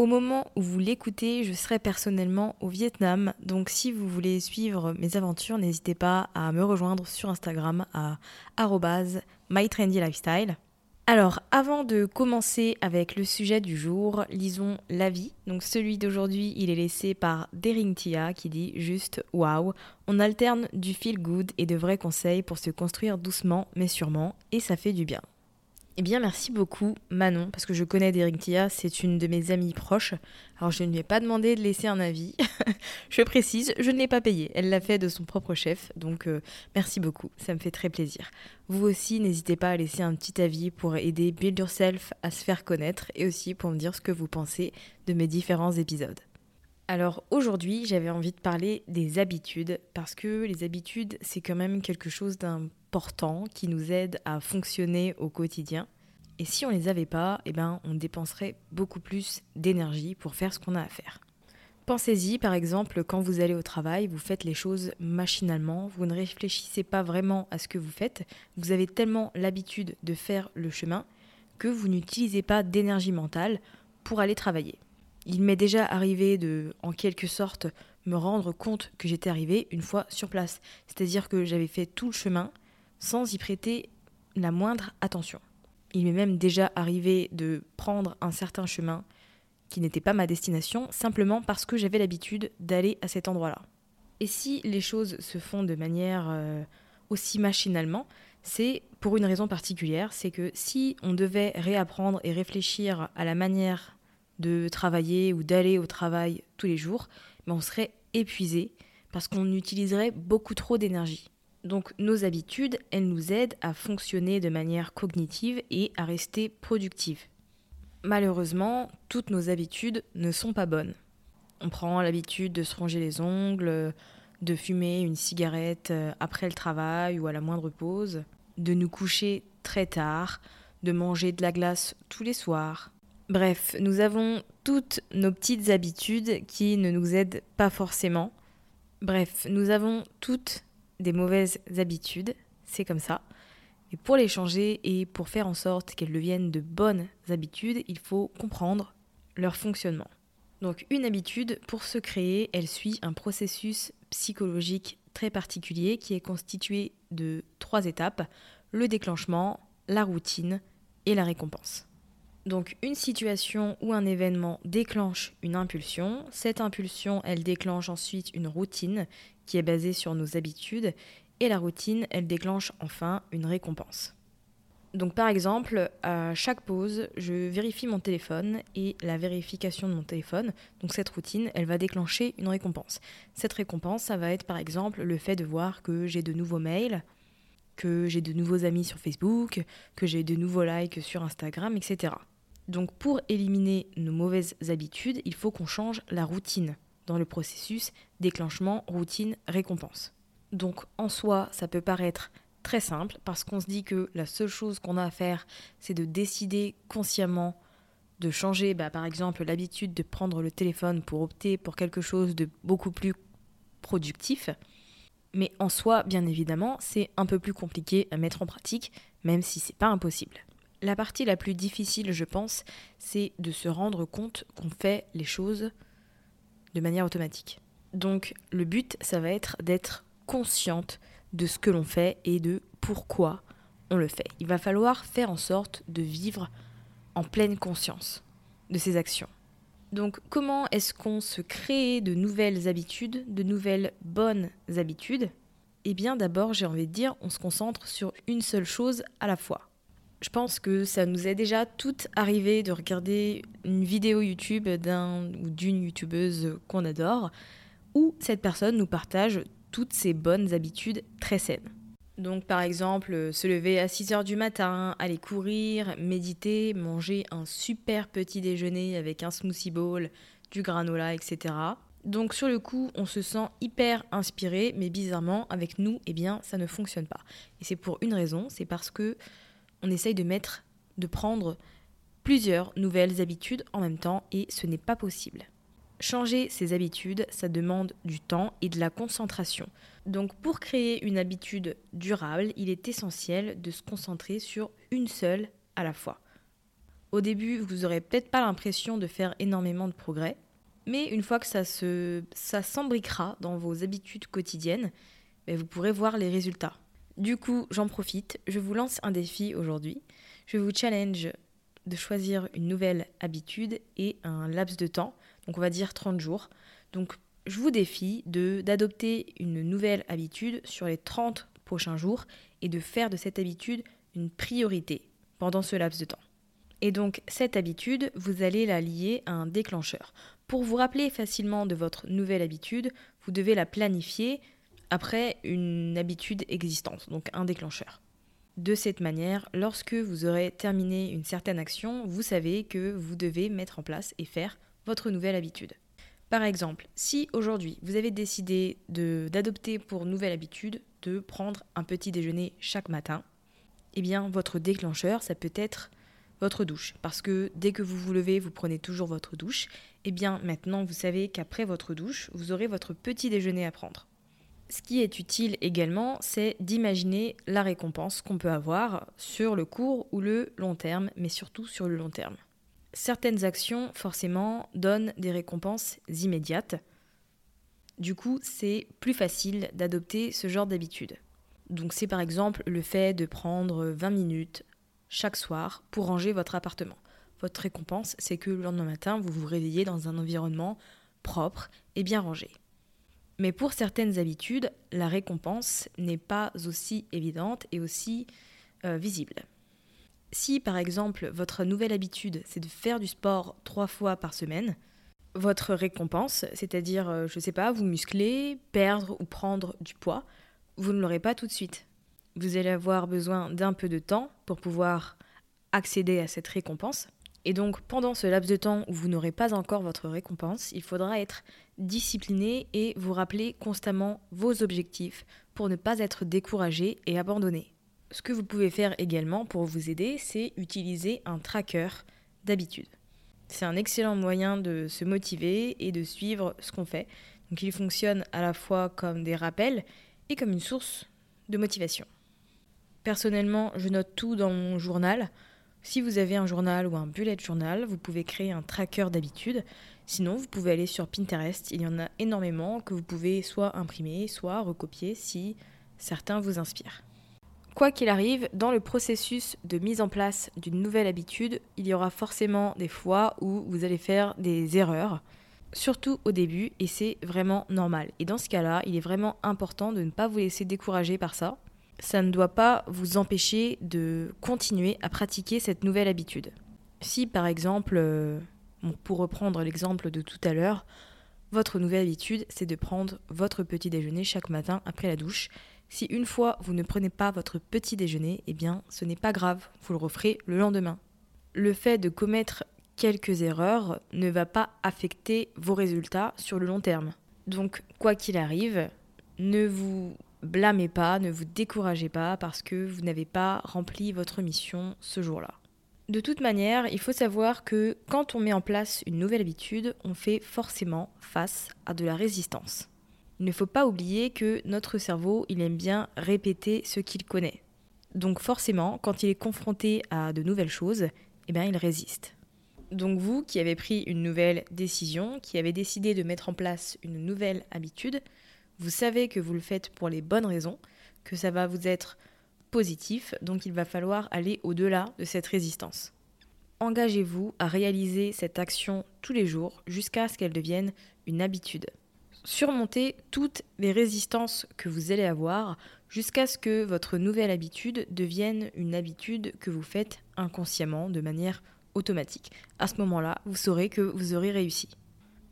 Au moment où vous l'écoutez, je serai personnellement au Vietnam, donc si vous voulez suivre mes aventures, n'hésitez pas à me rejoindre sur Instagram à @mytrendylifestyle. Alors, avant de commencer avec le sujet du jour, lisons l'avis. Donc celui d'aujourd'hui, il est laissé par Dering Tia qui dit juste waouh, on alterne du feel good et de vrais conseils pour se construire doucement mais sûrement et ça fait du bien. Eh bien, merci beaucoup, Manon, parce que je connais Derek Tia, c'est une de mes amies proches. Alors, je ne lui ai pas demandé de laisser un avis. je précise, je ne l'ai pas payé. Elle l'a fait de son propre chef, donc euh, merci beaucoup, ça me fait très plaisir. Vous aussi, n'hésitez pas à laisser un petit avis pour aider Build Yourself à se faire connaître et aussi pour me dire ce que vous pensez de mes différents épisodes. Alors aujourd'hui, j'avais envie de parler des habitudes parce que les habitudes, c'est quand même quelque chose d'important qui nous aide à fonctionner au quotidien. Et si on les avait pas, eh ben on dépenserait beaucoup plus d'énergie pour faire ce qu'on a à faire. Pensez-y, par exemple, quand vous allez au travail, vous faites les choses machinalement, vous ne réfléchissez pas vraiment à ce que vous faites, vous avez tellement l'habitude de faire le chemin que vous n'utilisez pas d'énergie mentale pour aller travailler. Il m'est déjà arrivé de, en quelque sorte, me rendre compte que j'étais arrivé une fois sur place. C'est-à-dire que j'avais fait tout le chemin sans y prêter la moindre attention. Il m'est même déjà arrivé de prendre un certain chemin qui n'était pas ma destination, simplement parce que j'avais l'habitude d'aller à cet endroit-là. Et si les choses se font de manière euh, aussi machinalement, c'est pour une raison particulière, c'est que si on devait réapprendre et réfléchir à la manière de travailler ou d'aller au travail tous les jours, mais on serait épuisé parce qu'on utiliserait beaucoup trop d'énergie. Donc nos habitudes, elles nous aident à fonctionner de manière cognitive et à rester productifs. Malheureusement, toutes nos habitudes ne sont pas bonnes. On prend l'habitude de se ronger les ongles, de fumer une cigarette euh, après le travail ou à la moindre pause, de nous coucher très tard, de manger de la glace tous les soirs, Bref, nous avons toutes nos petites habitudes qui ne nous aident pas forcément. Bref, nous avons toutes des mauvaises habitudes, c'est comme ça. Et pour les changer et pour faire en sorte qu'elles deviennent de bonnes habitudes, il faut comprendre leur fonctionnement. Donc une habitude, pour se créer, elle suit un processus psychologique très particulier qui est constitué de trois étapes, le déclenchement, la routine et la récompense. Donc une situation ou un événement déclenche une impulsion. Cette impulsion, elle déclenche ensuite une routine qui est basée sur nos habitudes. Et la routine, elle déclenche enfin une récompense. Donc par exemple, à chaque pause, je vérifie mon téléphone et la vérification de mon téléphone, donc cette routine, elle va déclencher une récompense. Cette récompense, ça va être par exemple le fait de voir que j'ai de nouveaux mails, que j'ai de nouveaux amis sur Facebook, que j'ai de nouveaux likes sur Instagram, etc. Donc pour éliminer nos mauvaises habitudes, il faut qu'on change la routine dans le processus déclenchement, routine, récompense. Donc en soi, ça peut paraître très simple parce qu'on se dit que la seule chose qu'on a à faire, c'est de décider consciemment de changer, bah, par exemple, l'habitude de prendre le téléphone pour opter pour quelque chose de beaucoup plus productif. Mais en soi, bien évidemment, c'est un peu plus compliqué à mettre en pratique, même si c'est pas impossible. La partie la plus difficile, je pense, c'est de se rendre compte qu'on fait les choses de manière automatique. Donc le but, ça va être d'être consciente de ce que l'on fait et de pourquoi on le fait. Il va falloir faire en sorte de vivre en pleine conscience de ses actions. Donc comment est-ce qu'on se crée de nouvelles habitudes, de nouvelles bonnes habitudes? Eh bien d'abord j'ai envie de dire on se concentre sur une seule chose à la fois. Je pense que ça nous est déjà toutes arrivé de regarder une vidéo YouTube d'un ou d'une youtubeuse qu'on adore, où cette personne nous partage toutes ses bonnes habitudes très saines. Donc par exemple, se lever à 6 heures du matin, aller courir, méditer, manger un super petit déjeuner avec un smoothie bowl, du granola, etc. Donc sur le coup, on se sent hyper inspiré, mais bizarrement, avec nous, eh bien, ça ne fonctionne pas. Et c'est pour une raison, c'est parce que on essaye de mettre, de prendre plusieurs nouvelles habitudes en même temps, et ce n'est pas possible. Changer ses habitudes, ça demande du temps et de la concentration. Donc pour créer une habitude durable, il est essentiel de se concentrer sur une seule à la fois. Au début, vous n'aurez peut-être pas l'impression de faire énormément de progrès, mais une fois que ça se ça s'embriquera dans vos habitudes quotidiennes, ben, vous pourrez voir les résultats. Du coup, j'en profite, je vous lance un défi aujourd'hui. Je vous challenge de choisir une nouvelle habitude et un laps de temps donc on va dire 30 jours. Donc je vous défie d'adopter une nouvelle habitude sur les 30 prochains jours et de faire de cette habitude une priorité pendant ce laps de temps. Et donc cette habitude, vous allez la lier à un déclencheur. Pour vous rappeler facilement de votre nouvelle habitude, vous devez la planifier après une habitude existante, donc un déclencheur. De cette manière, lorsque vous aurez terminé une certaine action, vous savez que vous devez mettre en place et faire votre nouvelle habitude. Par exemple, si aujourd'hui vous avez décidé d'adopter pour nouvelle habitude de prendre un petit déjeuner chaque matin, eh bien votre déclencheur, ça peut être votre douche. Parce que dès que vous vous levez, vous prenez toujours votre douche. Eh bien maintenant, vous savez qu'après votre douche, vous aurez votre petit déjeuner à prendre. Ce qui est utile également, c'est d'imaginer la récompense qu'on peut avoir sur le court ou le long terme, mais surtout sur le long terme certaines actions, forcément, donnent des récompenses immédiates. Du coup, c'est plus facile d'adopter ce genre d'habitude. Donc c'est par exemple le fait de prendre 20 minutes chaque soir pour ranger votre appartement. Votre récompense, c'est que le lendemain matin, vous vous réveillez dans un environnement propre et bien rangé. Mais pour certaines habitudes, la récompense n'est pas aussi évidente et aussi euh, visible. Si par exemple votre nouvelle habitude c'est de faire du sport trois fois par semaine, votre récompense, c'est-à-dire, euh, je sais pas, vous muscler, perdre ou prendre du poids, vous ne l'aurez pas tout de suite. Vous allez avoir besoin d'un peu de temps pour pouvoir accéder à cette récompense. Et donc pendant ce laps de temps où vous n'aurez pas encore votre récompense, il faudra être discipliné et vous rappeler constamment vos objectifs pour ne pas être découragé et abandonné. Ce que vous pouvez faire également pour vous aider, c'est utiliser un tracker d'habitude. C'est un excellent moyen de se motiver et de suivre ce qu'on fait. Donc il fonctionne à la fois comme des rappels et comme une source de motivation. Personnellement, je note tout dans mon journal. Si vous avez un journal ou un bullet journal, vous pouvez créer un tracker d'habitude. Sinon, vous pouvez aller sur Pinterest. Il y en a énormément que vous pouvez soit imprimer, soit recopier si certains vous inspirent. Quoi qu'il arrive, dans le processus de mise en place d'une nouvelle habitude, il y aura forcément des fois où vous allez faire des erreurs, surtout au début, et c'est vraiment normal. Et dans ce cas-là, il est vraiment important de ne pas vous laisser décourager par ça. ça ne doit pas vous empêcher de continuer à pratiquer cette nouvelle habitude. Si par exemple, euh, pour reprendre l'exemple de tout à l'heure, votre nouvelle habitude, c'est de prendre votre petit déjeuner chaque matin après la douche. Si une fois vous ne prenez pas votre petit déjeuner, eh bien ce n'est pas grave, vous le referez le lendemain. Le fait de commettre quelques erreurs ne va pas affecter vos résultats sur le long terme. Donc quoi qu'il arrive, ne vous blâmez pas, ne vous découragez pas parce que vous n'avez pas rempli votre mission ce jour-là. De toute manière, il faut savoir que quand on met en place une nouvelle habitude, on fait forcément face à de la résistance. Il ne faut pas oublier que notre cerveau, il aime bien répéter ce qu'il connaît. Donc forcément, quand il est confronté à de nouvelles choses, eh bien, il résiste. Donc vous qui avez pris une nouvelle décision, qui avez décidé de mettre en place une nouvelle habitude, vous savez que vous le faites pour les bonnes raisons, que ça va vous être positif, donc il va falloir aller au-delà de cette résistance. Engagez-vous à réaliser cette action tous les jours jusqu'à ce qu'elle devienne une habitude. Surmontez toutes les résistances que vous allez avoir jusqu'à ce que votre nouvelle habitude devienne une habitude que vous faites inconsciemment de manière automatique. À ce moment-là, vous saurez que vous aurez réussi.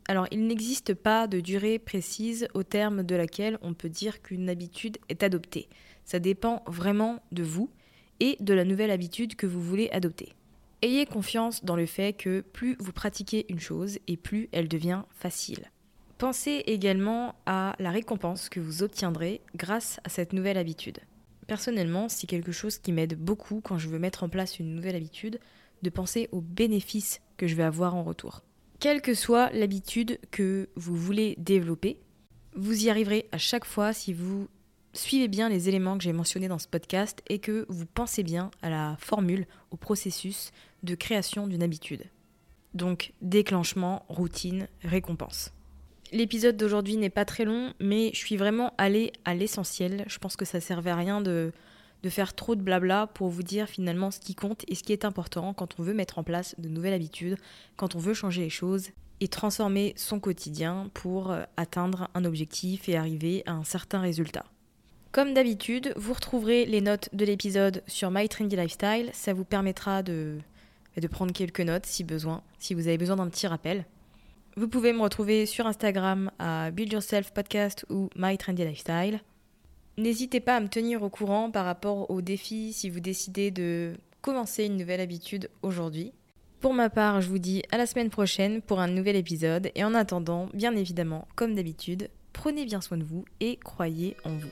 Alors, il n'existe pas de durée précise au terme de laquelle on peut dire qu'une habitude est adoptée. Ça dépend vraiment de vous et de la nouvelle habitude que vous voulez adopter. Ayez confiance dans le fait que plus vous pratiquez une chose et plus elle devient facile. Pensez également à la récompense que vous obtiendrez grâce à cette nouvelle habitude. Personnellement, c'est quelque chose qui m'aide beaucoup quand je veux mettre en place une nouvelle habitude, de penser aux bénéfices que je vais avoir en retour. Quelle que soit l'habitude que vous voulez développer, vous y arriverez à chaque fois si vous suivez bien les éléments que j'ai mentionnés dans ce podcast et que vous pensez bien à la formule, au processus de création d'une habitude. Donc déclenchement, routine, récompense. L'épisode d'aujourd'hui n'est pas très long, mais je suis vraiment allée à l'essentiel. Je pense que ça servait à rien de de faire trop de blabla pour vous dire finalement ce qui compte et ce qui est important quand on veut mettre en place de nouvelles habitudes, quand on veut changer les choses et transformer son quotidien pour euh, atteindre un objectif et arriver à un certain résultat. Comme d'habitude, vous retrouverez les notes de l'épisode sur My Trendy Lifestyle. Ça vous permettra de, de prendre quelques notes si besoin, si vous avez besoin d'un petit rappel. Vous pouvez me retrouver sur Instagram à Build Yourself Podcast ou My Trendy Lifestyle. N'hésitez pas à me tenir au courant par rapport aux défis si vous décidez de commencer une nouvelle habitude aujourd'hui. Pour ma part, je vous dis à la semaine prochaine pour un nouvel épisode et en attendant, bien évidemment, comme d'habitude, prenez bien soin de vous et croyez en vous.